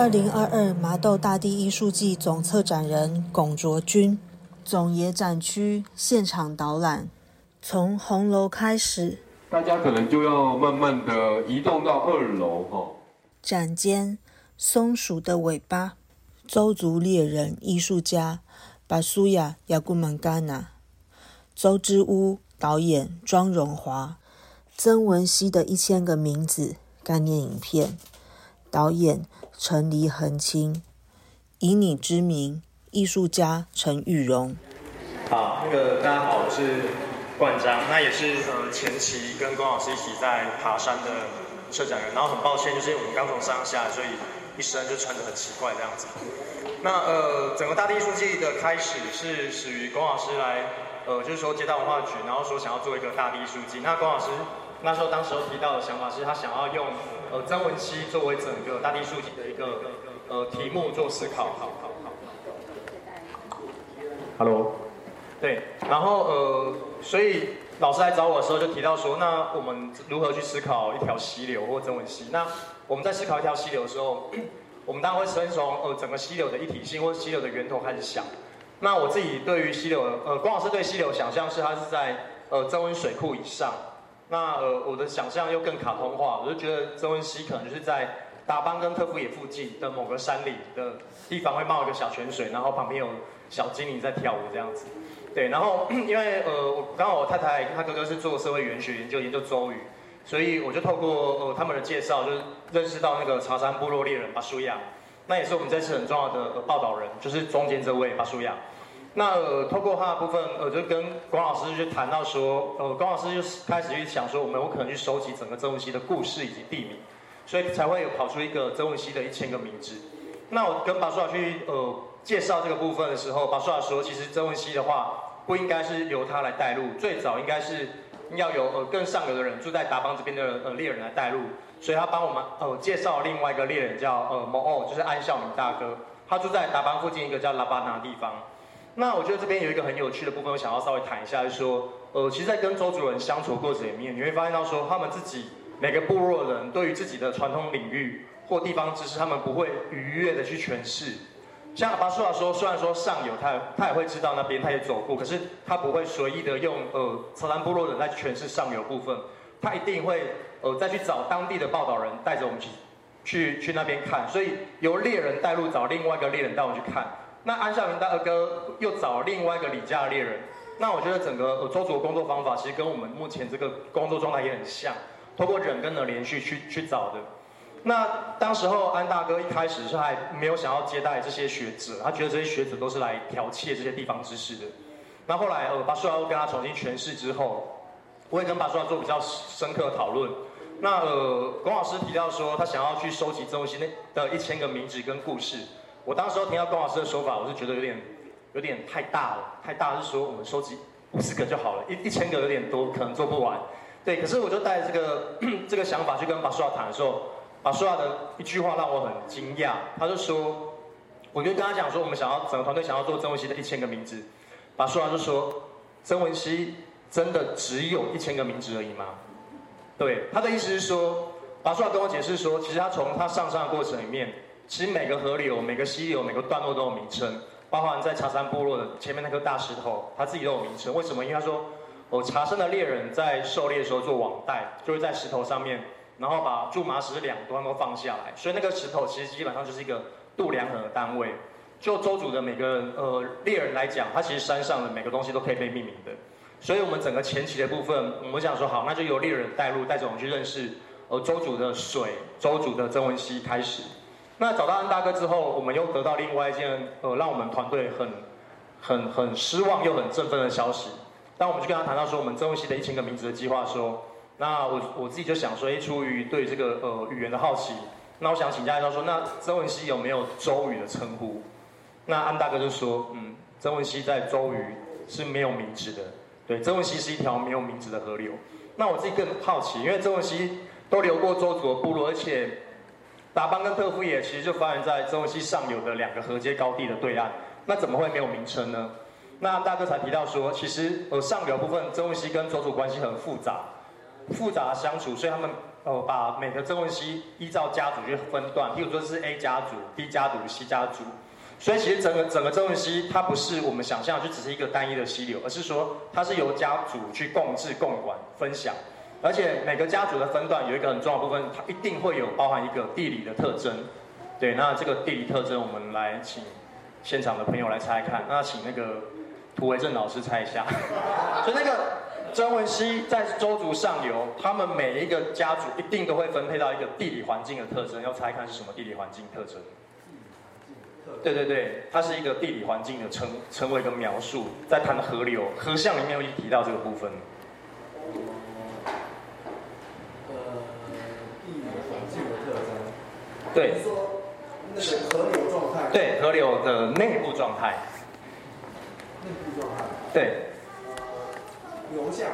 二零二二麻豆大地艺术季总策展人龚卓君，总野展区现场导览，从红楼开始，大家可能就要慢慢的移动到二楼哈。展间松鼠的尾巴，周族猎人艺术家。巴苏亚亚古曼甘纳，周之屋导演庄荣华，曾文熙的一千个名字。概念影片，导演。陈黎恒清，以你之名，艺术家陈玉荣。好，那个大家好，我是冠章，那也是呃前期跟龚老师一起在爬山的策展人。然后很抱歉，就是我们刚从山上下来，所以一身就穿得很奇怪这样子。那呃，整个大地艺术季的开始是始于龚老师来，呃，就是说接到文化局，然后说想要做一个大地艺术季。那龚老师。那时候，当时候提到的想法是他想要用呃曾文熙作为整个大地书籍的一个呃题目做思考。好好好。Hello。对，然后呃，所以老师来找我的时候就提到说，那我们如何去思考一条溪流或曾文熙？那我们在思考一条溪流的时候，我们当然会先从呃整个溪流的一体性或溪流的源头开始想。那我自己对于溪流，呃，光老师对溪流想象是它是在呃曾文水库以上。那呃，我的想象又更卡通化，我就觉得曾文熙可能就是在达邦跟特富野附近的某个山里的地方会冒一个小泉水，然后旁边有小精灵在跳舞这样子。对，然后因为呃，我刚好我太太她哥哥是做社会语言学研究，研究周语，所以我就透过呃他们的介绍，就是认识到那个茶山部落猎人巴舒亚，那也是我们这次很重要的报道人，就是中间这位巴舒亚。那呃，透过他的部分，呃，就跟龚老师就谈到说，呃，龚老师就开始去想说，我们有可能去收集整个曾文熙的故事以及地名，所以才会有跑出一个曾文熙的一千个名字。那我跟巴舒亚去呃介绍这个部分的时候，巴舒亚说，其实曾文熙的话不应该是由他来带路，最早应该是要有呃更上游的人住在达邦这边的呃猎人来带路，所以他帮我们呃介绍另外一个猎人叫呃某奥，就是安孝明大哥，他住在达邦附近一个叫拉巴纳的地方。那我觉得这边有一个很有趣的部分，我想要稍微谈一下，就是说，呃，其实，在跟周主任相处的过程里面，你会发现到说，他们自己每个部落的人对于自己的传统领域或地方知识，他们不会愉悦的去诠释。像阿巴苏拉说，虽然说上游他他也会知道那边，他也走过，可是他不会随意的用呃草兰部落人来诠释上游部分，他一定会呃再去找当地的报道人带着我们去去去那边看，所以由猎人带路找另外一个猎人带我们去看。那安孝明大哥又找另外一个李家的猎人，那我觉得整个呃周主的工作方法其实跟我们目前这个工作状态也很像，通过人跟的连续去去找的。那当时候安大哥一开始是还没有想要接待这些学者，他觉得这些学者都是来剽窃这些地方知识的。那后来呃，巴舒亚跟他重新诠释之后，我也跟巴舒亚做比较深刻的讨论。那呃，龚老师提到说他想要去收集周西那的一千个名字跟故事。我当时候听到龚老师的说法，我是觉得有点有点太大了，太大是说我们收集五十个就好了，一一千个有点多，可能做不完。对，可是我就带这个 这个想法去跟巴舒亚谈的时候，巴舒亚的一句话让我很惊讶，他就说，我就跟他讲说，我们想要整个团队想要做曾文熙的一千个名字，巴舒亚就说，曾文熙真的只有一千个名字而已吗？对，他的意思是说，巴舒亚跟我解释说，其实他从他上山的过程里面。其实每个河流、每个溪流、每个段落都有名称，包含在茶山部落的前面那颗大石头，它自己都有名称。为什么？因为他说，哦，茶山的猎人在狩猎的时候做网袋，就会在石头上面，然后把苎麻石两端都放下来，所以那个石头其实基本上就是一个度量衡的单位。就周主的每个呃猎人来讲，他其实山上的每个东西都可以被命名的。所以我们整个前期的部分，我们想说好，那就由猎人带路，带着我们去认识呃周主的水、周主的曾文熙开始。那找到安大哥之后，我们又得到另外一件呃，让我们团队很、很、很失望又很振奋的消息。当我们去跟他谈到说我们曾文熙的一千个名字的计划，说，那我我自己就想说，哎，出于对这个呃语言的好奇，那我想请教一下说，那曾文熙有没有周语的称呼？那安大哥就说，嗯，曾文熙在周语是没有名字的，对，曾文熙是一条没有名字的河流。那我自己更好奇，因为曾文熙都流过周族的部落，而且。达邦跟特富野其实就发源在曾文溪上游的两个河阶高地的对岸，那怎么会没有名称呢？那大哥才提到说，其实呃上游部分曾文溪跟周族关系很复杂，复杂相处，所以他们呃把每个曾文溪依照家族去分段，譬如说是 A 家族、B 家族、C 家族。所以其实整个整个曾文溪它不是我们想象就只是一个单一的溪流，而是说它是由家族去共治、共管、分享，而且每个家族的分段有一个很重要的部分，它一定会有包含一个地理的特征。对，那这个地理特征我们来请现场的朋友来猜看，那请那个涂维正老师猜一下。就那个曾文溪在周族上游，他们每一个家族一定都会分配到一个地理环境的特征，要猜看是什么地理环境特征？对对对，它是一个地理环境的称称为一个描述，在谈河流河象里面会提到这个部分。呃，地理环境的特征。对。说那个河流状态。对，河流的内部状态。内部状态。对。呃，流向。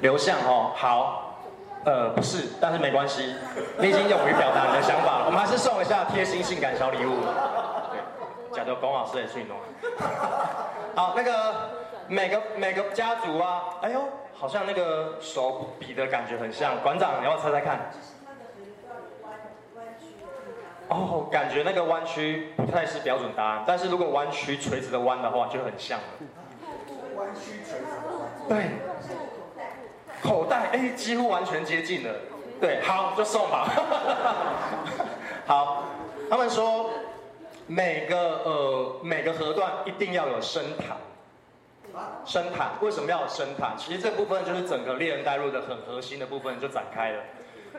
流向哦，好。呃，不是，但是没关系，你已经勇于表达你的想法了。我们还是送一下贴心性感小礼物。假的龚老师也是弄。好，那个每个每个家族啊，哎呦，好像那个手比的感觉很像。馆长，你要猜猜看。哦，感觉那个弯曲不太是标准答案，但是如果弯曲垂直的弯的话，就很像了。弯曲垂直的弯。对。口袋，哎，几乎完全接近了。对，好，就送吧。好，他们说。每个呃每个河段一定要有深潭，深潭为什么要有深潭？其实这部分就是整个猎人带入的很核心的部分就展开了，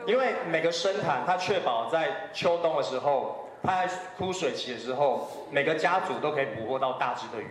因为每个深潭它确保在秋冬的时候，它在枯水期的时候，每个家族都可以捕获到大只的鱼。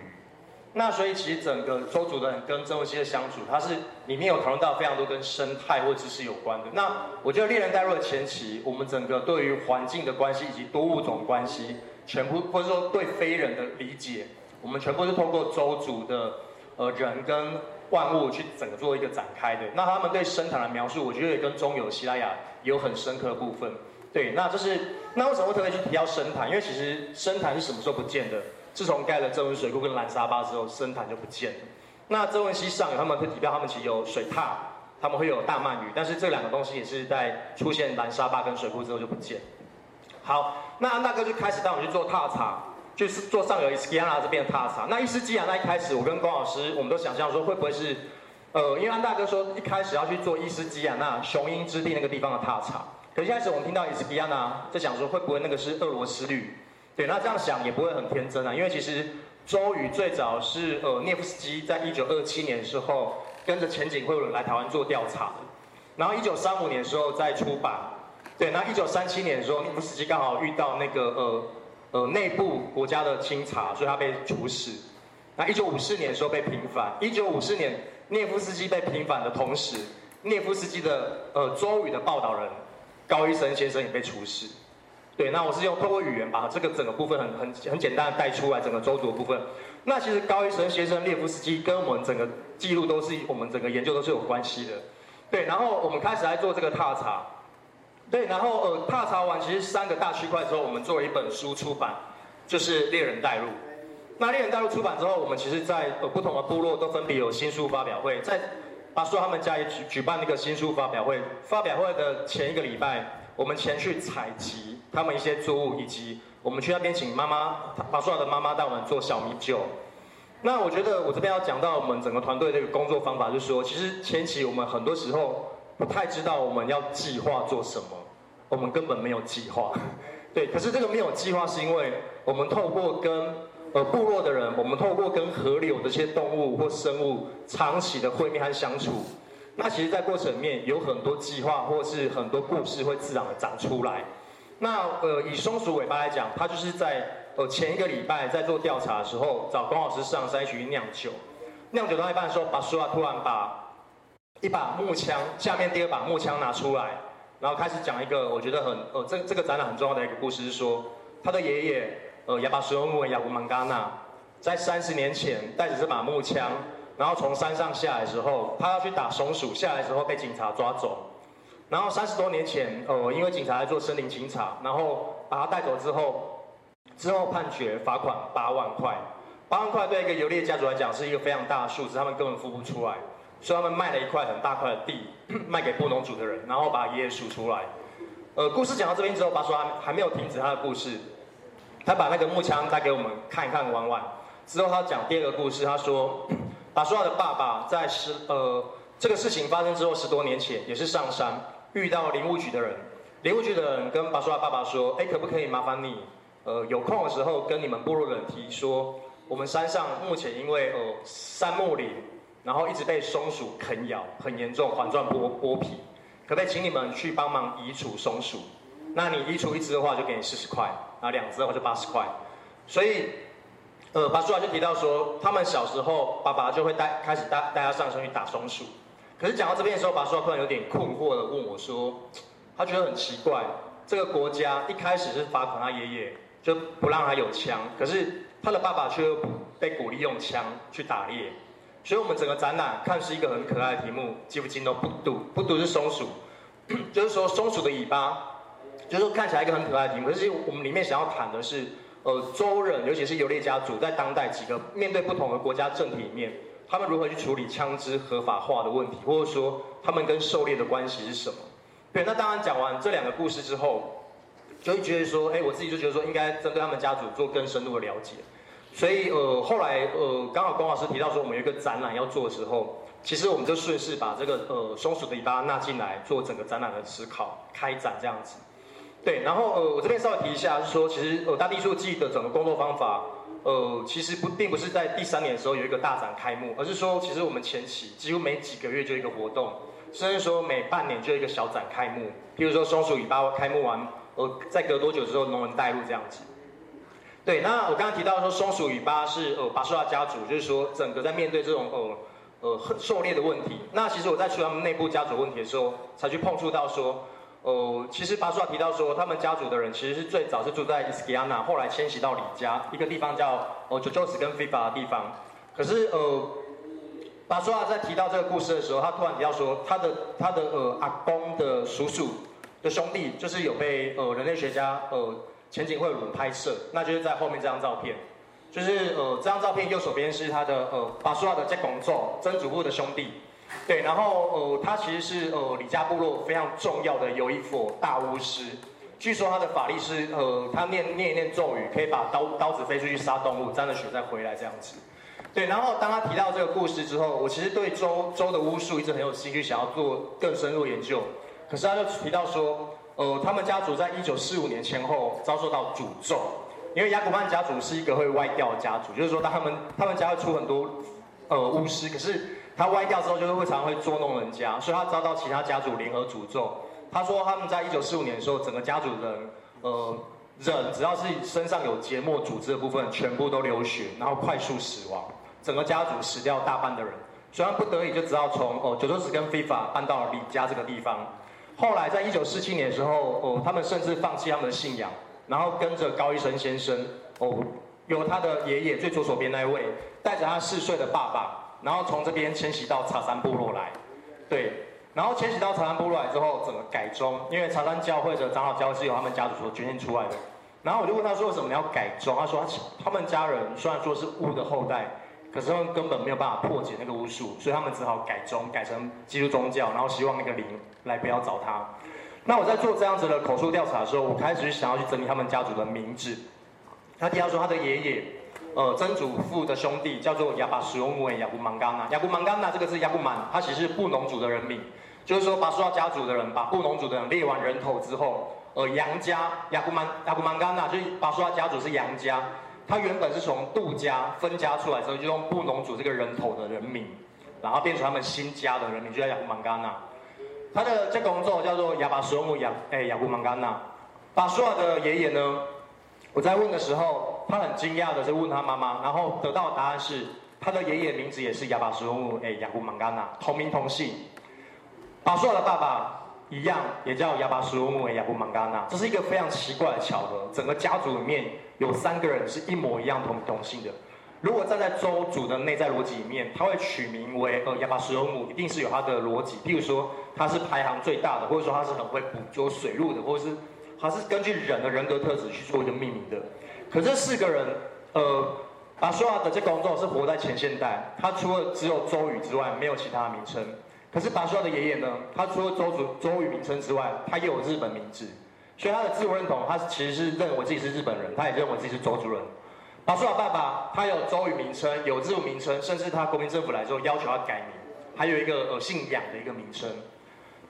那所以其实整个周族的人跟曾文溪的相处，它是里面有讨论到非常多跟生态或知识有关的。那我觉得猎人带入的前期，我们整个对于环境的关系以及多物种关系。全部或者说对非人的理解，我们全部是通过周主的呃人跟万物去整个做一个展开的。那他们对生产的描述，我觉得也跟中游希腊雅有很深刻的部分。对，那就是那为什么会特别去提到生坛？因为其实生坛是什么时候不见的？自从盖了增温水库跟蓝沙坝之后，生坛就不见了。那增温溪上游他们会提到，他们其实有水獭，他们会有大鳗鱼，但是这两个东西也是在出现蓝沙坝跟水库之后就不见。好，那安大哥就开始带我去做踏查，就是做上游伊斯基亚纳这边的踏查。那伊斯基亚那一开始，我跟龚老师，我们都想象说会不会是，呃，因为安大哥说一开始要去做伊斯基亚那雄鹰之地那个地方的踏查。可一开始我们听到伊斯基亚纳，在想说会不会那个是俄罗斯绿？对，那这样想也不会很天真啊，因为其实周瑜最早是呃涅夫斯基在一九二七年的时候跟着前景会有人来台湾做调查，然后一九三五年的时候再出版。对，那一九三七年的时候，涅夫斯基刚好遇到那个呃呃内部国家的清查，所以他被处死。那一九五四年的时候被平反。一九五四年涅夫斯基被平反的同时，涅夫斯基的呃周语的报道人高一生先生也被处死。对，那我是用透过语言把这个整个部分很很很简单的带出来，整个周族的部分。那其实高一生先生、涅夫斯基跟我们整个记录都是我们整个研究都是有关系的。对，然后我们开始来做这个踏查。对，然后呃，踏查完其实三个大区块之后，我们做了一本书出版，就是《猎人带路》。那《猎人带路》出版之后，我们其实，在呃不同的部落都分别有新书发表会，在巴苏他们家也举举办那个新书发表会。发表会的前一个礼拜，我们前去采集他们一些作物，以及我们去那边请妈妈巴苏的妈妈带我们做小米酒。那我觉得我这边要讲到我们整个团队的一个工作方法，就是说，其实前期我们很多时候。不太知道我们要计划做什么，我们根本没有计划，对。可是这个没有计划，是因为我们透过跟呃部落的人，我们透过跟河流的这些动物或生物长期的会面和相处，那其实，在过程里面有很多计划或是很多故事会自然的长出来。那呃，以松鼠尾巴来讲，它就是在呃前一个礼拜在做调查的时候，找龚老师上山去酿酒，酿酒到一半的时候，把苏亚突然把。一把木枪，下面第二把木枪拿出来，然后开始讲一个我觉得很呃这这个展览很重要的一个故事，是说他的爷爷呃亚巴什欧姆亚古曼嘎纳，在三十年前带着这把木枪，然后从山上下来之后，他要去打松鼠，下来之后被警察抓走，然后三十多年前呃因为警察在做森林清查，然后把他带走之后，之后判决罚款八万块，八万块对一个游猎家族来讲是一个非常大的数字，他们根本付不出来。所以他们卖了一块很大块的地 卖给布农族的人，然后把爷爷赎出来。呃，故事讲到这边之后，巴说还还没有停止他的故事，他把那个木枪带给我们看一看玩玩。之后他讲第二个故事，他说，巴说的爸爸在十呃这个事情发生之后十多年前，也是上山遇到林务局的人，林务局的人跟巴说的爸爸说，哎，可不可以麻烦你，呃，有空的时候跟你们部落的人提说，我们山上目前因为呃杉木林，然后一直被松鼠啃咬，很严重，环状剥剥皮。可不可以请你们去帮忙移除松鼠？那你移除一只的话，就给你四十块；然后两只的话就八十块。所以，呃，巴苏拉就提到说，他们小时候爸爸就会带开始带带他上山去打松鼠。可是讲到这边的时候，巴苏拉突然有点困惑的问我说，他觉得很奇怪，这个国家一开始是罚款他爷爷，就不让他有枪，可是他的爸爸却又被鼓励用枪去打猎。所以我们整个展览看是一个很可爱的题目，记不记都不读不读是松鼠，就是说松鼠的尾巴，就是说看起来一个很可爱的题目。可是我们里面想要谈的是，呃，周人尤其是游猎家族在当代几个面对不同的国家政体里面，他们如何去处理枪支合法化的问题，或者说他们跟狩猎的关系是什么？对，那当然讲完这两个故事之后，就会觉得说，哎，我自己就觉得说应该针对他们家族做更深入的了解。所以呃，后来呃，刚好龚老师提到说我们有一个展览要做的时候，其实我们就顺势把这个呃松鼠的尾巴纳进来做整个展览的思考开展这样子。对，然后呃，我这边稍微提一下，是说其实呃大地树记的整个工作方法，呃，其实不并不是在第三年的时候有一个大展开幕，而是说其实我们前期几乎每几个月就一个活动，甚至说每半年就一个小展开幕，譬如说松鼠尾巴开幕完，呃，再隔多久之后农人带路这样子。对，那我刚刚提到说松鼠与巴是呃巴苏拉家族，就是说整个在面对这种呃呃狩猎的问题。那其实我在说他们内部家族问题的时候，才去碰触到说，呃，其实巴苏拉提到说，他们家族的人其实是最早是住在伊斯基亚纳，后来迁徙到里加一个地方叫哦九九斯跟菲法的地方。可是呃，巴苏拉在提到这个故事的时候，他突然提到说，他的他的呃阿公的叔叔的兄弟，就是有被呃人类学家呃。前景会有人拍摄，那就是在后面这张照片，就是呃这张照片右手边是他的呃巴苏亚的杰贡咒曾祖父的兄弟，对，然后呃他其实是呃李家部落非常重要的有一佛大巫师，据说他的法力是呃他念念一念咒语可以把刀刀子飞出去杀动物，沾了血再回来这样子，对，然后当他提到这个故事之后，我其实对周周的巫术一直很有兴趣，想要做更深入研究，可是他就提到说。呃，他们家族在一九四五年前后遭受到诅咒，因为雅古曼家族是一个会歪掉的家族，就是说他们他们家会出很多呃巫师，可是他歪掉之后就是会常常会捉弄人家，所以他遭到其他家族联合诅咒。他说他们在一九四五年的时候，整个家族人呃人只要是身上有结膜组织的部分，全部都流血，然后快速死亡，整个家族死掉大半的人，所以他不得已就只好从哦九州市跟非法搬到李家这个地方。后来，在一九四七年的时候，哦，他们甚至放弃他们的信仰，然后跟着高医生先生，哦，由他的爷爷最左手边那位，带着他四岁的爸爸，然后从这边迁徙到茶山部落来，对，然后迁徙到茶山部落来之后，整个改装，因为茶山教会的长老教是由他们家族所捐献出来的，然后我就问他说，为什么要改装？他说，他他们家人虽然说是巫的后代。可是他们根本没有办法破解那个巫术，所以他们只好改宗改成基督宗教，然后希望那个灵来不要找他。那我在做这样子的口述调查的时候，我开始想要去整理他们家族的名字。他提到说他的爷爷，呃，曾祖父的兄弟叫做亚巴什翁维亚布芒冈纳。亚布芒冈纳这个是亚布曼，他其实是布农族的人名，就是说巴苏拉家族的人把布农族的人列完人头之后，呃，杨家亚布曼亚布芒冈纳就是巴苏拉家族是杨家。他原本是从杜家分家出来之后，就用布农族这个人头的人名，然后变成他们新家的人名，就叫雅布芒甘纳。他的这工作叫做亚巴索姆亚，哎，雅布芒甘纳。巴苏尔的爷爷呢？我在问的时候，他很惊讶的是问他妈妈，然后得到的答案是，他的爷爷名字也是亚巴索姆，哎，雅布芒甘纳，同名同姓。巴苏尔的爸爸。一样也叫亚巴苏姆维亚布芒嘎纳，这是一个非常奇怪的巧合。整个家族里面有三个人是一模一样同同姓的。如果站在周主的内在逻辑里面，他会取名为呃亚巴苏姆，一定是有他的逻辑。譬如说他是排行最大的，或者说他是很会捕捉水路的，或者是他是根据人的人格特质去做一个命名的。可这四个人，呃，巴苏亚的这工作是活在前现代，他除了只有周瑜之外，没有其他名称。可是巴苏亚的爷爷呢，他除了周族周瑜名称之外，他也有日本名字，所以他的自我认同，他其实是认为自己是日本人，他也认为自己是周族人。巴苏亚爸爸他有周语名称，有日文名称，甚至他国民政府来之后要求他改名，还有一个呃姓杨的一个名称。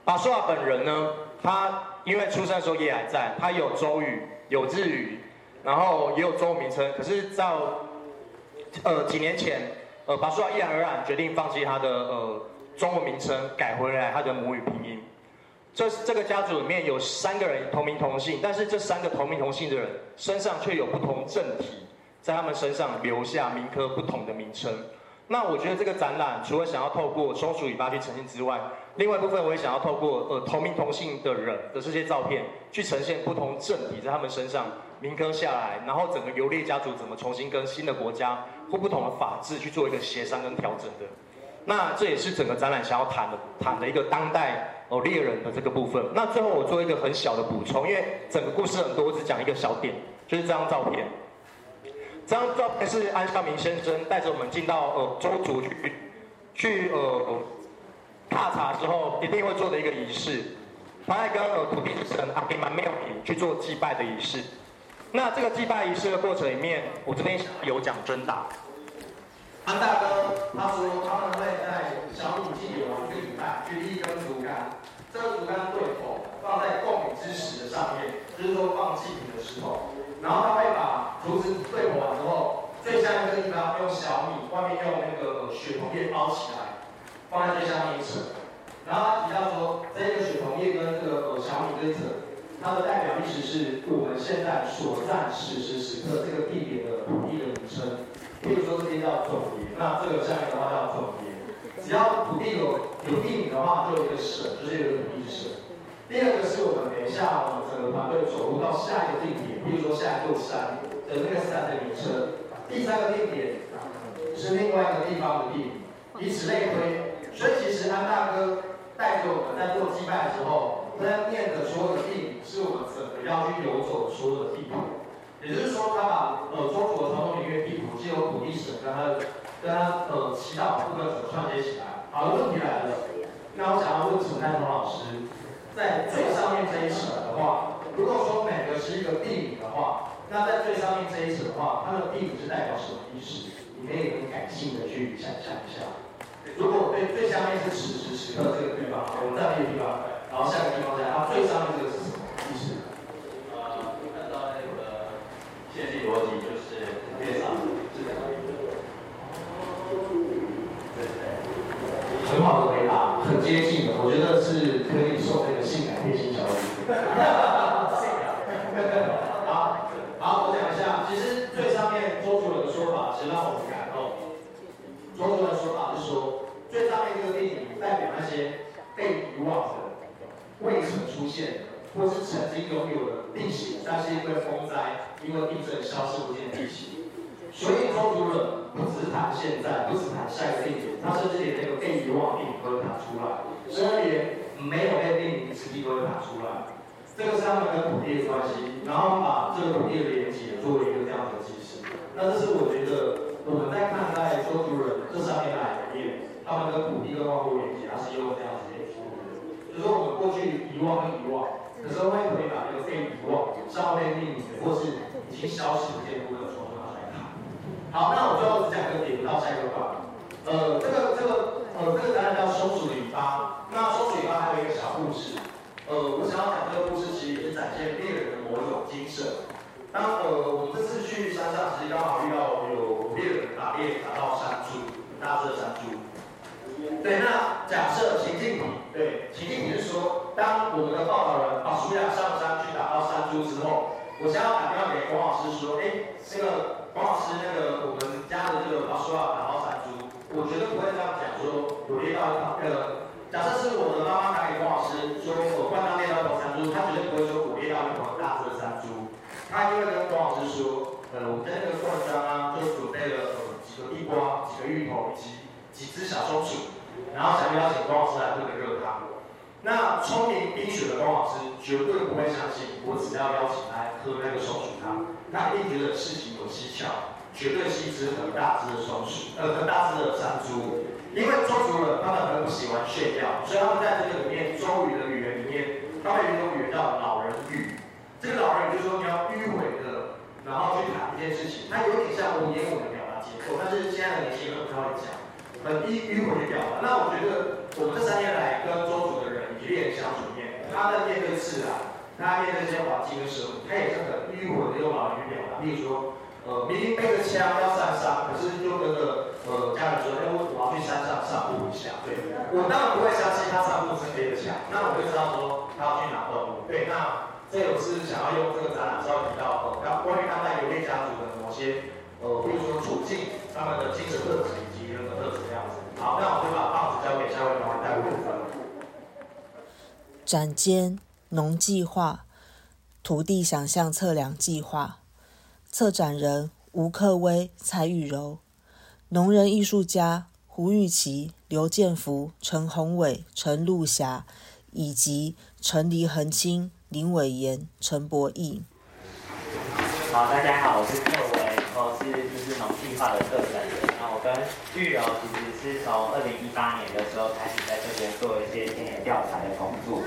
巴苏亚本人呢，他因为出生的时候也还在，他有周语，有日语，然后也有中文名称。可是到呃几年前，呃巴苏亚毅然而然决定放弃他的呃中文名称，改回来他的母语拼。这这个家族里面有三个人同名同姓，但是这三个同名同姓的人身上却有不同政体，在他们身上留下民科不同的名称。那我觉得这个展览除了想要透过松鼠尾巴去呈现之外，另外一部分我也想要透过呃同名同姓的人的这些照片，去呈现不同政体在他们身上民科下来，然后整个游猎家族怎么重新跟新的国家或不同的法制去做一个协商跟调整的。那这也是整个展览想要谈的谈的一个当代哦猎人的这个部分。那最后我做一个很小的补充，因为整个故事很多，我只讲一个小点，就是这张照片。这张照片是安孝明先生带着我们进到呃周族去去呃踏查之后一定会做的一个仪式，他在跟呃土地之神阿基曼庙里去做祭拜的仪式。那这个祭拜仪式的过程里面，我这边有讲真答。安大哥他说他们会在小米祭典完一个礼拜去一根竹竿，这个竹竿对口放在供米之石的上面，就是说放祭品的时候。然后他会把竹子对口完之后，最下面这个地方用小米，外面用那个雪桐叶包起来，放在最下面一层。然后他提到说，这个雪桐叶跟这个小米这一层，它的代表意思是我们现在所在此时此刻这个地点的土地的名称。比如说这边叫总爷，那这个下面的话叫总爷。只要土地有有地名的话，就有一个省，就是有一个土地省。第二个是我们等一下我们整个团队走入到下一个定点。比如说下一座山的那个山的名称，第三个定点是另外一个地方的地名，以此类推。所以其实安大哥带着我们在做祭拜的时候，他念的所有的地名是我们整个要去游走所有的地图。也就是说，他把呃中国传统音乐地图，借由土地神跟他跟他呃祈祷部分所串接起来。好，问题来了，那我想要问陈泰峰老师，在最上面这一层的话。如果说每个是一个地名的话，那在最上面这一层的话，它的地名是代表什么意思？你可以很感性的去想象一下。如果最最下面是此时此刻这个地方，我们在这个地方，然后下个地方在，它最上面这个是什么意思？呃，按照那个线性逻辑，就是列上这两个。很好的回答，很接近的，我觉得是可以送那个性感贴心小礼物。好，好，我讲一下。其实最上面周主任的说法，其实让我们感动。周主任的说法是说，最上面这个地名代表那些被遗忘的、未曾出现的，或是曾经拥有的地形，但是因为风灾、因为地震消失不见的地形。所以周主任不只谈现在，不只谈下一个地点，他甚至连那个被遗忘地都会谈出来，甚至连没有被定名的地都会谈出来。这个是他们跟土地的关系，然后把这个土地的连接作为一个这样的基石。那这是我觉得我们在看待周族人这上面来面，他们跟土地跟万物连接，它是用这样子的思路。就是说我们过去遗忘跟遗忘，有时候会可以把这个被遗忘、上面命名，或是已经消失不见的部分从拿来看。好，那我最后只讲一个点，到下一个段。呃，这个这个呃，这个答案叫松鼠尾巴。那松鼠尾巴还有一个小故事。呃，我想要讲这个故事，其实也是展现猎人的某一种精神。当呃，我们这次去山上，其实刚好遇到有猎人打猎打到山猪，大只的山猪。对，那假设情境题，对，情境题是说，当我们的报道人把鼠亚上山去打到山猪之后，我想要打电话给黄老师说，哎，那个黄老师，那个我们家的这个把鼠亚打到山猪，我绝对不会这样讲，说我猎到那个。假设是我的妈妈打给黄老师说，我灌到猎到一头山猪，他绝对不会说我猎到一头大只的山猪，他一定会跟黄老师说，呃，我们在那个罐装啊，就准备了几个地瓜、几个芋头以及几只小松鼠，然后想邀请黄老师来喝个热汤。那聪明冰雪的郭老师绝对不会相信，我只要邀请来喝那个松鼠汤，他一定觉得事情有蹊跷，绝对是一只很大只的松鼠，呃，很大只的山猪。因为周族人他们很不喜欢炫耀，所以他们在这个里面周语的语言里面，他们有一种语言叫老人语。这个老人语就说你要迂回的，然后去谈一件事情，它有点像文言文的表达结构，但是现在的年轻人不太会讲，很迂迂回的表达。那我觉得我们这三年来跟周族的人以及猎人相处里面，他在面对自然。他面对这些环境的时候，他也是很迂回的用老语表达。例如说，呃，明明背着枪要上山，可是又跟着呃家人说，哎，我我要去山上散步一下。对，我当然不会相信他散步是背着枪，那我就知道说他要去拿动物。对，那这有是想要用这个展览稍微提到，呃，关于当代游猎家族的某些，呃，比如说处境、他们的精神特质以及人格特质这样子。好，那我就把棒子交给下位朋友带部分。展间。农计划土地想象测量计划策展人吴克威、蔡玉柔，农人艺术家胡玉琪、刘建福、陈宏伟、陈露霞，以及陈黎恒清、林伟妍、陈博义。好，大家好，我是克威，然后是就是农计划的策展人。那我跟玉柔其实是从二零一八年的时候开始在这边做一些田野调查的工作。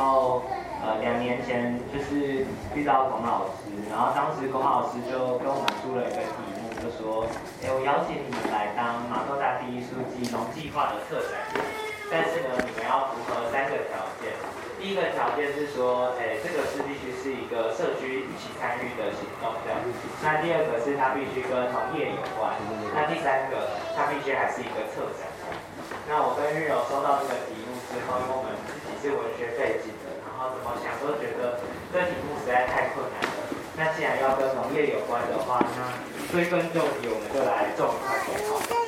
然后，呃，两年前就是遇到龚老师，然后当时龚老师就跟我们出了一个题目，就说，哎，我邀请你们来当马豆大第一书记农计划的策展人，但是呢，你们要符合三个条件。第一个条件是说，哎，这个是必须是一个社区一起参与的行动，这样。那第二个是它必须跟农业有关。那第三个，它必须还是一个策展。那我跟玉柔收到这个题目之后，因为我们。是文学背景的，然后怎么想都觉得这题目实在太困难了。那既然要跟农业有关的话，那追根究底，我们就来种一块田好。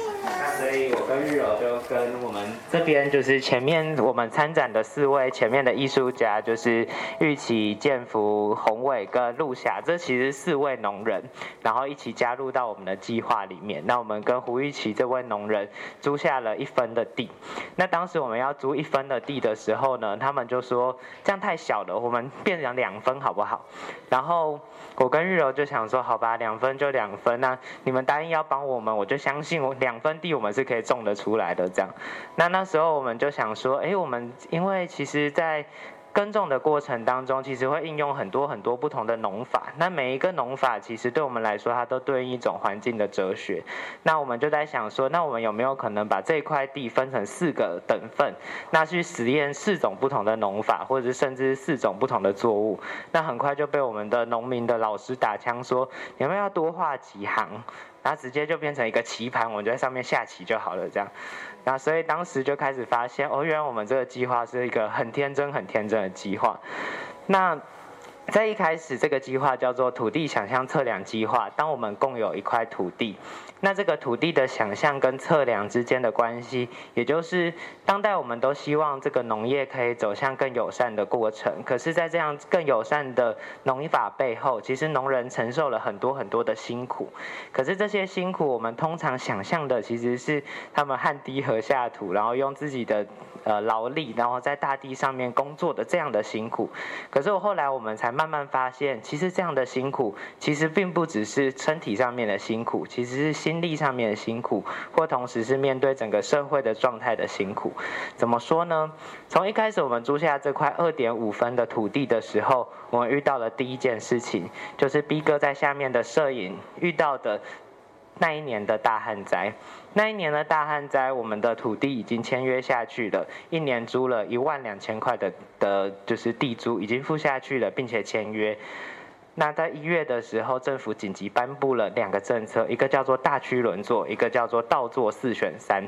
所以，我跟玉柔就跟我们这边就是前面我们参展的四位前面的艺术家，就是玉琪、建福、宏伟跟陆霞，这其实四位农人，然后一起加入到我们的计划里面。那我们跟胡玉琪这位农人租下了一分的地。那当时我们要租一分的地的时候呢，他们就说这样太小了，我们变成两分好不好？然后我跟玉柔就想说，好吧，两分就两分。那你们答应要帮我们，我就相信我两分地我们是可以种得出来的。这样，那那时候我们就想说，哎，我们因为其实在。耕种的过程当中，其实会应用很多很多不同的农法。那每一个农法，其实对我们来说，它都对应一种环境的哲学。那我们就在想说，那我们有没有可能把这块地分成四个等份，那去实验四种不同的农法，或者是甚至四种不同的作物？那很快就被我们的农民的老师打枪说，有没有要多画几行？然后直接就变成一个棋盘，我就在上面下棋就好了，这样。然后所以当时就开始发现，哦，原来我们这个计划是一个很天真、很天真的计划。那在一开始，这个计划叫做土地想象测量计划。当我们共有一块土地。那这个土地的想象跟测量之间的关系，也就是当代我们都希望这个农业可以走向更友善的过程。可是，在这样更友善的农业法背后，其实农人承受了很多很多的辛苦。可是这些辛苦，我们通常想象的其实是他们汗滴禾下土，然后用自己的呃劳力，然后在大地上面工作的这样的辛苦。可是我后来我们才慢慢发现，其实这样的辛苦，其实并不只是身体上面的辛苦，其实是心。力上面的辛苦，或同时是面对整个社会的状态的辛苦，怎么说呢？从一开始我们租下这块二点五分的土地的时候，我们遇到了第一件事情，就是 B 哥在下面的摄影遇到的那一年的大旱灾。那一年的大旱灾，我们的土地已经签约下去了，一年租了一万两千块的的，就是地租已经付下去了，并且签约。那在一月的时候，政府紧急颁布了两个政策，一个叫做大区轮作，一个叫做倒作四选三。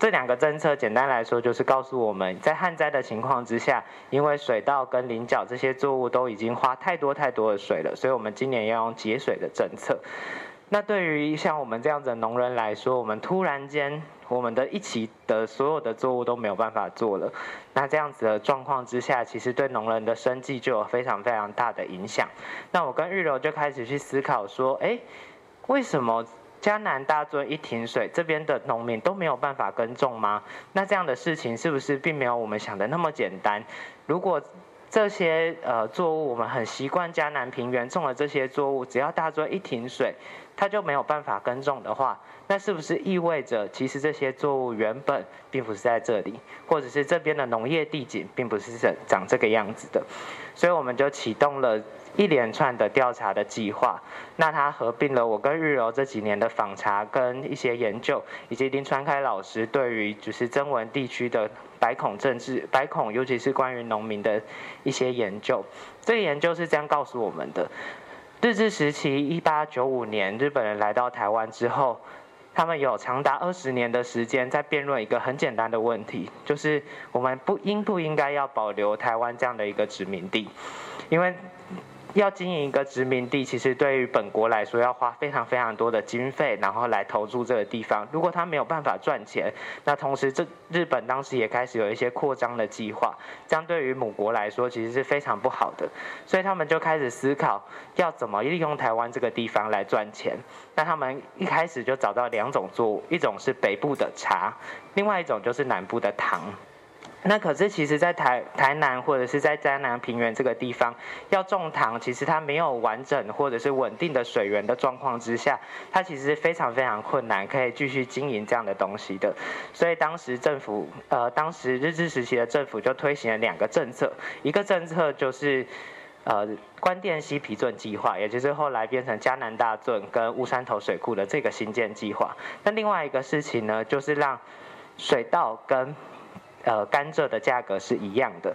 这两个政策简单来说，就是告诉我们在旱灾的情况之下，因为水稻跟菱角这些作物都已经花太多太多的水了，所以我们今年要用节水的政策。那对于像我们这样子的农人来说，我们突然间，我们的一起的所有的作物都没有办法做了。那这样子的状况之下，其实对农人的生计就有非常非常大的影响。那我跟玉柔就开始去思考说，哎，为什么江南大尊一停水，这边的农民都没有办法耕种吗？那这样的事情是不是并没有我们想的那么简单？如果这些呃作物，我们很习惯江南平原种的这些作物，只要大作一停水。它就没有办法耕种的话，那是不是意味着其实这些作物原本并不是在这里，或者是这边的农业地景并不是长长这个样子的？所以我们就启动了。一连串的调查的计划，那他合并了我跟日柔这几年的访查跟一些研究，以及林传开老师对于就是曾文地区的白孔政治、白孔，尤其是关于农民的一些研究。这个研究是这样告诉我们的：日治时期，一八九五年，日本人来到台湾之后，他们有长达二十年的时间在辩论一个很简单的问题，就是我们不应不应该要保留台湾这样的一个殖民地，因为。要经营一个殖民地，其实对于本国来说要花非常非常多的经费，然后来投注这个地方。如果他没有办法赚钱，那同时这日本当时也开始有一些扩张的计划，这样对于母国来说其实是非常不好的。所以他们就开始思考要怎么利用台湾这个地方来赚钱。那他们一开始就找到两种作物，一种是北部的茶，另外一种就是南部的糖。那可是，其实，在台台南或者是在嘉南平原这个地方，要种糖，其实它没有完整或者是稳定的水源的状况之下，它其实是非常非常困难，可以继续经营这样的东西的。所以当时政府，呃，当时日治时期的政府就推行了两个政策，一个政策就是，呃，关店溪皮圳计划，也就是后来变成嘉南大圳跟乌山头水库的这个新建计划。那另外一个事情呢，就是让水稻跟呃，甘蔗的价格是一样的。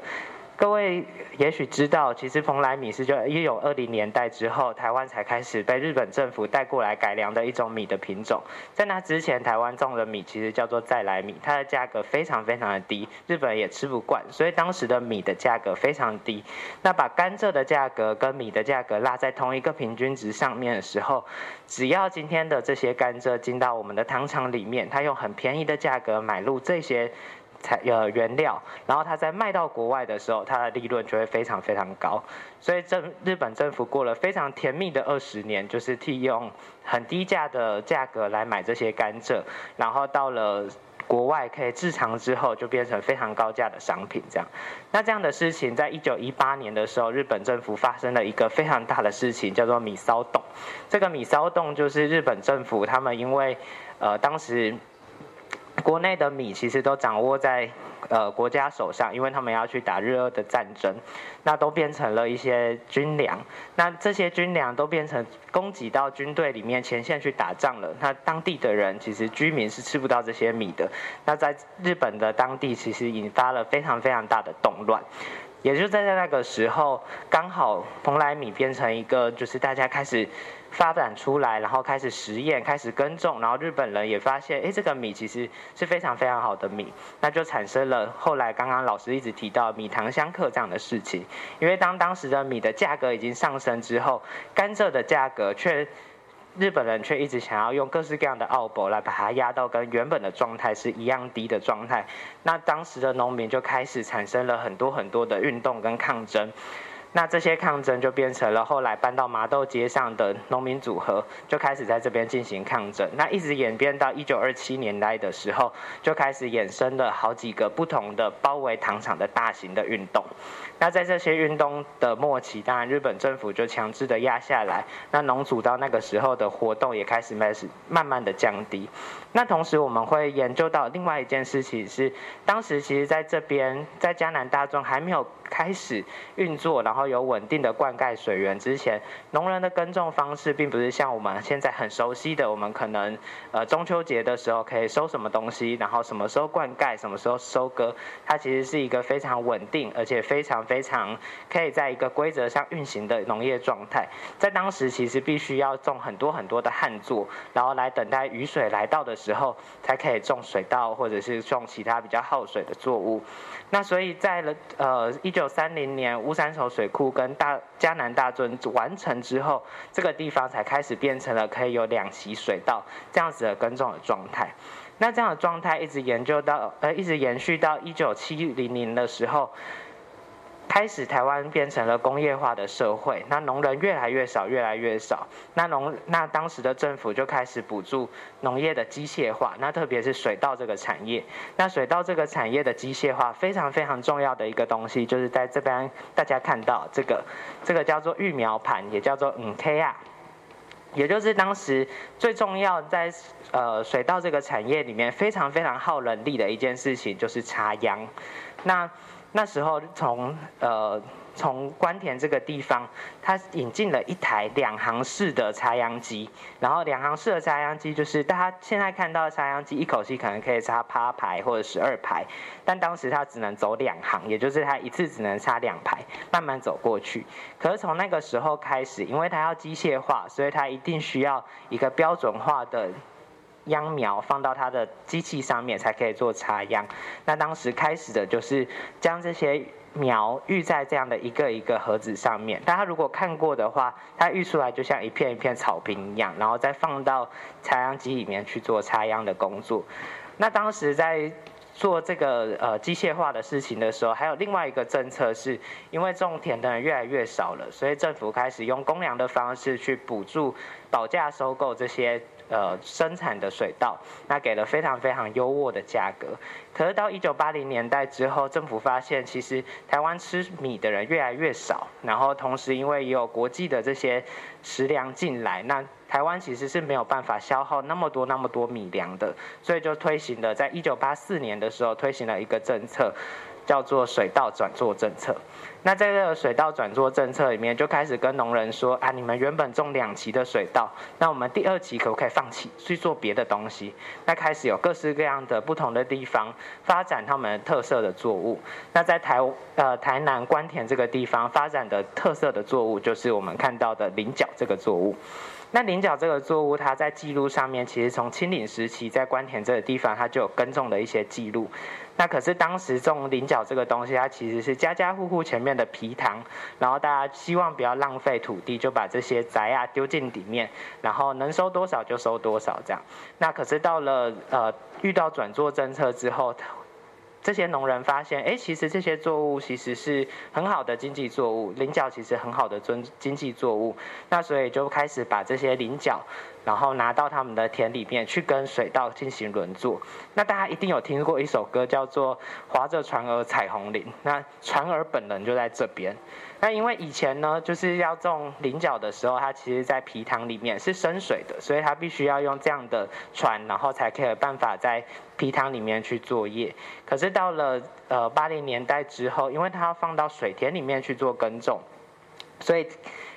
各位也许知道，其实蓬莱米是就一九二零年代之后，台湾才开始被日本政府带过来改良的一种米的品种。在那之前，台湾种的米其实叫做再来米，它的价格非常非常的低，日本也吃不惯，所以当时的米的价格非常低。那把甘蔗的价格跟米的价格拉在同一个平均值上面的时候，只要今天的这些甘蔗进到我们的糖厂里面，它用很便宜的价格买入这些。材呃原料，然后它在卖到国外的时候，它的利润就会非常非常高。所以政日本政府过了非常甜蜜的二十年，就是替用很低价的价格来买这些甘蔗，然后到了国外可以制糖之后，就变成非常高价的商品。这样，那这样的事情，在一九一八年的时候，日本政府发生了一个非常大的事情，叫做米骚动。这个米骚动就是日本政府他们因为呃当时。国内的米其实都掌握在呃国家手上，因为他们要去打日俄的战争，那都变成了一些军粮。那这些军粮都变成供给到军队里面前线去打仗了。那当地的人其实居民是吃不到这些米的。那在日本的当地其实引发了非常非常大的动乱。也就在在那个时候，刚好蓬莱米变成一个，就是大家开始发展出来，然后开始实验，开始耕种，然后日本人也发现，哎，这个米其实是非常非常好的米，那就产生了后来刚刚老师一直提到米糖相克这样的事情。因为当当时的米的价格已经上升之后，甘蔗的价格却。日本人却一直想要用各式各样的奥博来把它压到跟原本的状态是一样低的状态，那当时的农民就开始产生了很多很多的运动跟抗争。那这些抗争就变成了后来搬到麻豆街上的农民组合，就开始在这边进行抗争。那一直演变到一九二七年代的时候，就开始衍生了好几个不同的包围糖厂的大型的运动。那在这些运动的末期，当然日本政府就强制的压下来。那农组到那个时候的活动也开始开始慢慢的降低。那同时我们会研究到另外一件事情是，当时其实在这边在江南大众还没有。开始运作，然后有稳定的灌溉水源之前，农人的耕种方式并不是像我们现在很熟悉的，我们可能呃中秋节的时候可以收什么东西，然后什么时候灌溉，什么时候收割，它其实是一个非常稳定，而且非常非常可以在一个规则上运行的农业状态。在当时，其实必须要种很多很多的旱作，然后来等待雨水来到的时候，才可以种水稻或者是种其他比较耗水的作物。那所以在了呃一九九三零年乌山头水库跟大江南大圳完成之后，这个地方才开始变成了可以有两栖水稻这样子的耕种的状态。那这样的状态一直研究到呃一直延续到一九七零年的时候。开始，台湾变成了工业化的社会，那农人越来越少，越来越少。那农那当时的政府就开始补助农业的机械化，那特别是水稻这个产业。那水稻这个产业的机械化非常非常重要的一个东西，就是在这边大家看到这个，这个叫做育苗盘，也叫做嗯 K 啊。也就是当时最重要在呃水稻这个产业里面非常非常耗人力的一件事情就是插秧。那那时候从呃。从关田这个地方，它引进了一台两行式的插秧机，然后两行式的插秧机就是大家现在看到的插秧机，一口气可能可以插八排或者十二排，但当时它只能走两行，也就是它一次只能插两排，慢慢走过去。可是从那个时候开始，因为它要机械化，所以它一定需要一个标准化的秧苗放到它的机器上面才可以做插秧。那当时开始的就是将这些。苗育在这样的一个一个盒子上面，大家如果看过的话，它育出来就像一片一片草坪一样，然后再放到插秧机里面去做插秧的工作。那当时在做这个呃机械化的事情的时候，还有另外一个政策是，因为种田的人越来越少了，所以政府开始用公粮的方式去补助保价收购这些。呃，生产的水稻，那给了非常非常优渥的价格。可是到一九八零年代之后，政府发现其实台湾吃米的人越来越少，然后同时因为也有国际的这些食粮进来，那台湾其实是没有办法消耗那么多那么多米粮的，所以就推行了，在一九八四年的时候推行了一个政策。叫做水稻转作政策，那在这个水稻转作政策里面，就开始跟农人说啊，你们原本种两期的水稻，那我们第二期可不可以放弃去做别的东西？那开始有各式各样的不同的地方发展他们特色的作物。那在台呃台南关田这个地方发展的特色的作物，就是我们看到的菱角这个作物。那菱角这个作物，它在记录上面，其实从清领时期在关田这个地方，它就有耕种的一些记录。那可是当时种菱角这个东西，它其实是家家户户前面的皮塘，然后大家希望不要浪费土地，就把这些宅啊丢进里面，然后能收多少就收多少这样。那可是到了呃遇到转作政策之后。这些农人发现，哎，其实这些作物其实是很好的经济作物，菱角其实很好的经经济作物，那所以就开始把这些菱角，然后拿到他们的田里面去跟水稻进行轮作。那大家一定有听过一首歌叫做《划着船儿彩虹林》，那船儿本人就在这边。那因为以前呢，就是要种菱角的时候，它其实在皮塘里面是深水的，所以它必须要用这样的船，然后才可以有办法在皮塘里面去作业。可是到了呃八零年代之后，因为它要放到水田里面去做耕种，所以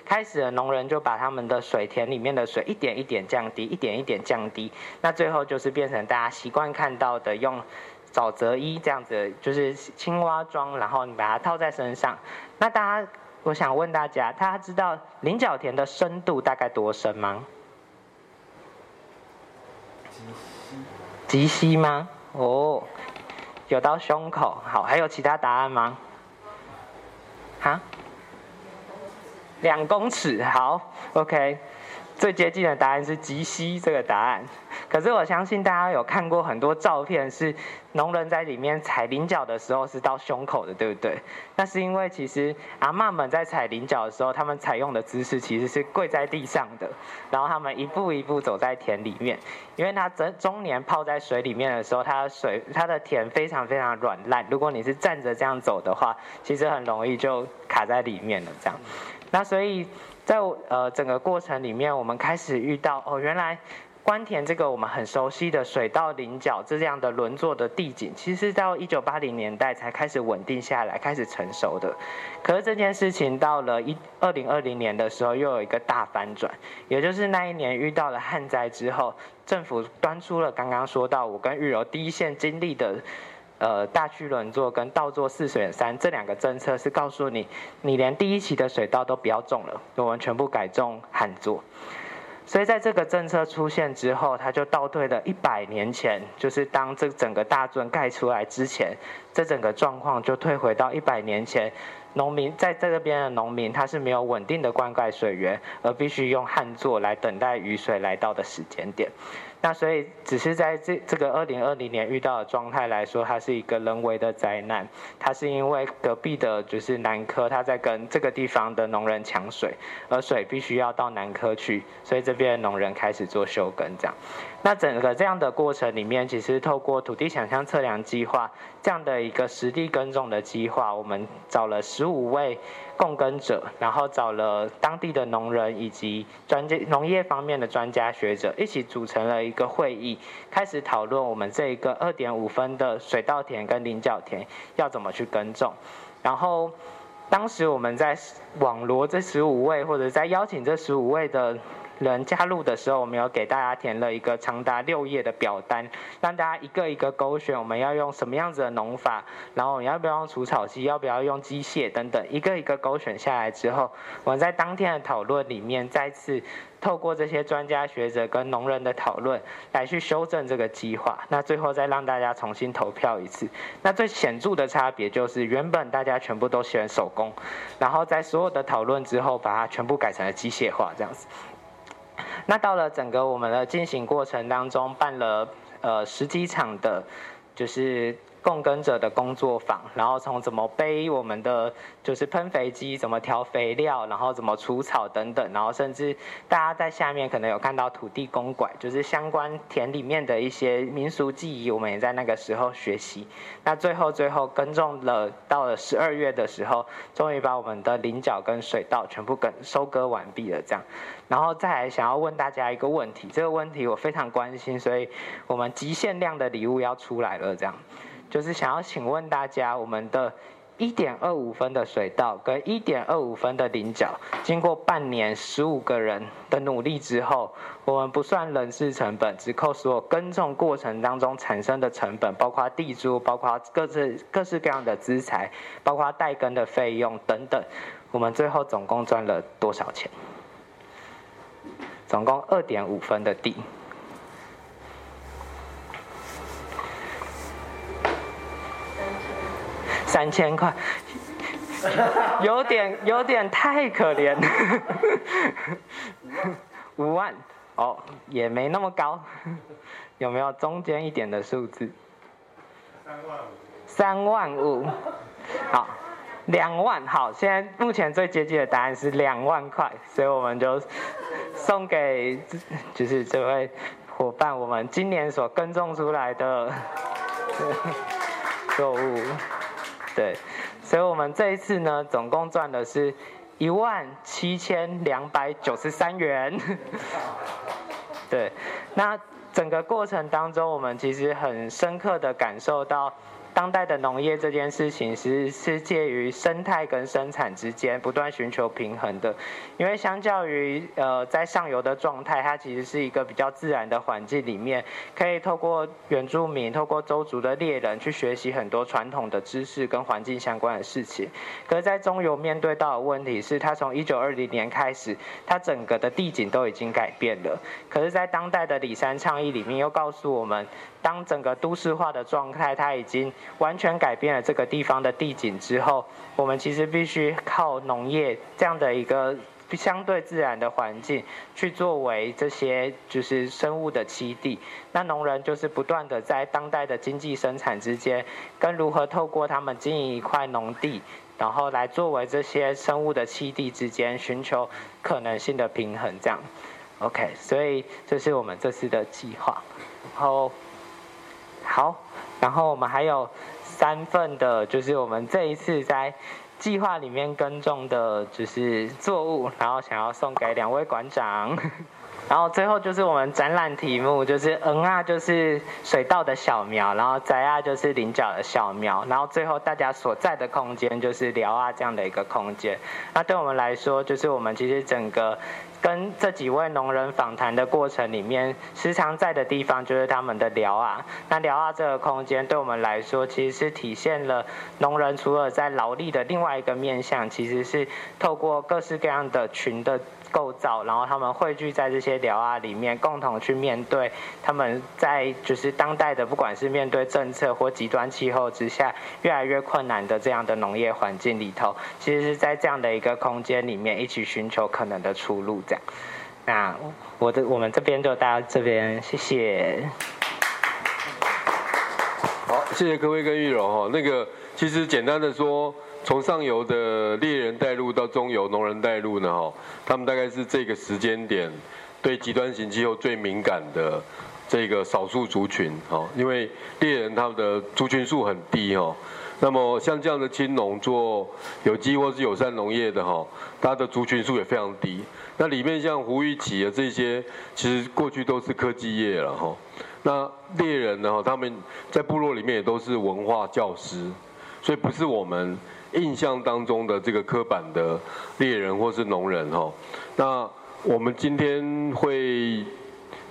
开始的农人就把他们的水田里面的水一点一点降低，一点一点降低。那最后就是变成大家习惯看到的用。沼泽衣这样子就是青蛙装，然后你把它套在身上。那大家，我想问大家，大家知道菱角田的深度大概多深吗？极溪吗？哦，有到胸口。好，还有其他答案吗？哈？两公尺。好，OK。最接近的答案是极溪这个答案，可是我相信大家有看过很多照片，是农人在里面采菱角的时候是到胸口的，对不对？那是因为其实阿妈们在采菱角的时候，他们采用的姿势其实是跪在地上的，然后他们一步一步走在田里面，因为他整中年泡在水里面的时候，它的水它的田非常非常软烂，如果你是站着这样走的话，其实很容易就卡在里面了，这样。那所以。在呃整个过程里面，我们开始遇到哦，原来关田这个我们很熟悉的水稻菱角这样的轮作的地景，其实到一九八零年代才开始稳定下来，开始成熟的。可是这件事情到了一二零二零年的时候，又有一个大反转，也就是那一年遇到了旱灾之后，政府端出了刚刚说到我跟玉柔第一线经历的。呃，大区轮作跟倒作四选三这两个政策是告诉你，你连第一期的水稻都不要种了，我们全部改种旱作。所以在这个政策出现之后，它就倒退了一百年前，就是当这整个大圳盖出来之前，这整个状况就退回到一百年前，农民在这边的农民他是没有稳定的灌溉水源，而必须用旱作来等待雨水来到的时间点。那所以只是在这这个二零二零年遇到的状态来说，它是一个人为的灾难。它是因为隔壁的就是南科，他在跟这个地方的农人抢水，而水必须要到南科去，所以这边的农人开始做休耕这样。那整个这样的过程里面，其实透过土地想象测量计划这样的一个实地耕种的计划，我们找了十五位共耕者，然后找了当地的农人以及专家农业方面的专家学者，一起组成了一个会议，开始讨论我们这一个二点五分的水稻田跟菱角田要怎么去耕种。然后当时我们在网罗这十五位，或者在邀请这十五位的。人加入的时候，我们有给大家填了一个长达六页的表单，让大家一个一个勾选我们要用什么样子的农法，然后我们要不要用除草机，要不要用机械等等，一个一个勾选下来之后，我们在当天的讨论里面再次透过这些专家学者跟农人的讨论来去修正这个计划，那最后再让大家重新投票一次。那最显著的差别就是，原本大家全部都选手工，然后在所有的讨论之后，把它全部改成了机械化这样子。那到了整个我们的进行过程当中，办了呃十几场的，就是。共耕者的工作坊，然后从怎么背我们的就是喷肥机，怎么调肥料，然后怎么除草等等，然后甚至大家在下面可能有看到土地公馆，就是相关田里面的一些民俗技艺，我们也在那个时候学习。那最后最后耕种了，到了十二月的时候，终于把我们的菱角跟水稻全部跟收割完毕了，这样。然后再来想要问大家一个问题，这个问题我非常关心，所以我们极限量的礼物要出来了，这样。就是想要请问大家，我们的1.25分的水稻跟1.25分的菱角，经过半年十五个人的努力之后，我们不算人事成本，只扣所有耕种过程当中产生的成本，包括地租，包括各自各式各样的资材，包括代耕的费用等等，我们最后总共赚了多少钱？总共2.5分的地。三千块，有点有点太可怜。五万，哦，也没那么高。有没有中间一点的数字？三万五。三万五，好，两万，好，现在目前最接近的答案是两万块，所以我们就送给就是这位伙伴，我们今年所耕种出来的作物。对，所以我们这一次呢，总共赚的是一万七千两百九十三元。对，那整个过程当中，我们其实很深刻的感受到。当代的农业这件事情，其实是介于生态跟生产之间不断寻求平衡的。因为相较于呃在上游的状态，它其实是一个比较自然的环境里面，可以透过原住民、透过周族的猎人去学习很多传统的知识跟环境相关的事情。可是，在中游面对到的问题是，它从一九二零年开始，它整个的地景都已经改变了。可是，在当代的里山倡议里面，又告诉我们。当整个都市化的状态，它已经完全改变了这个地方的地景之后，我们其实必须靠农业这样的一个相对自然的环境，去作为这些就是生物的栖地。那农人就是不断的在当代的经济生产之间，跟如何透过他们经营一块农地，然后来作为这些生物的栖地之间，寻求可能性的平衡。这样，OK，所以这是我们这次的计划，然后。好，然后我们还有三份的，就是我们这一次在计划里面耕种的，就是作物，然后想要送给两位馆长。然后最后就是我们展览题目，就是嗯啊，就是水稻的小苗，然后在啊就是菱角的小苗，然后最后大家所在的空间就是聊啊这样的一个空间。那对我们来说，就是我们其实整个。跟这几位农人访谈的过程里面，时常在的地方就是他们的寮啊。那寮啊这个空间对我们来说，其实是体现了农人除了在劳力的另外一个面向，其实是透过各式各样的群的。构造，然后他们汇聚在这些寮啊里面，共同去面对他们在就是当代的，不管是面对政策或极端气候之下越来越困难的这样的农业环境里头，其实是在这样的一个空间里面一起寻求可能的出路。这样，那我的我们这边就到这边，谢谢。好，谢谢各位跟玉柔哈。那个其实简单的说，从上游的猎人带路到中游农人带路呢哈，他们大概是这个时间点对极端型气候最敏感的这个少数族群哈，因为猎人他们的族群数很低哈。那么像这样的青农做有机或是友善农业的哈，它的族群数也非常低。那里面像胡玉琪啊这些，其实过去都是科技业了哈。那猎人呢，他们在部落里面也都是文化教师，所以不是我们印象当中的这个刻板的猎人或是农人哈。那我们今天会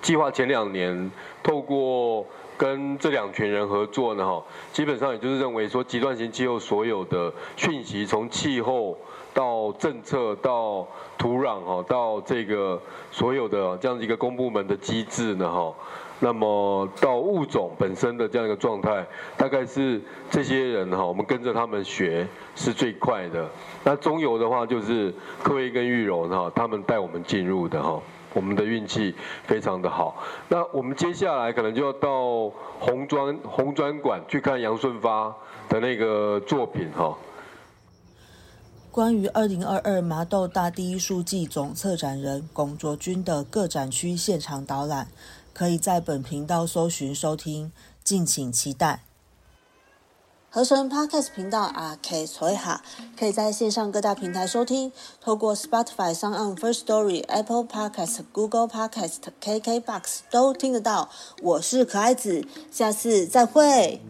计划前两年透过。跟这两群人合作呢，哈，基本上也就是认为说，极端型气候所有的讯息，从气候到政策到土壤，哈，到这个所有的这样子一个公部门的机制呢，哈，那么到物种本身的这样一个状态，大概是这些人哈，我们跟着他们学是最快的。那中游的话，就是科威跟玉柔哈，他们带我们进入的哈。我们的运气非常的好。那我们接下来可能就要到红砖红砖馆去看杨顺发的那个作品哈。关于二零二二麻豆大第一书记总策展人龚卓君的各展区现场导览，可以在本频道搜寻收听，敬请期待。合成 Podcast 频道阿 K 崔哈，可以在线上各大平台收听，透过 Spotify、s o n First Story、Apple Podcast、Google Podcast、KK Box 都听得到。我是可爱子，下次再会。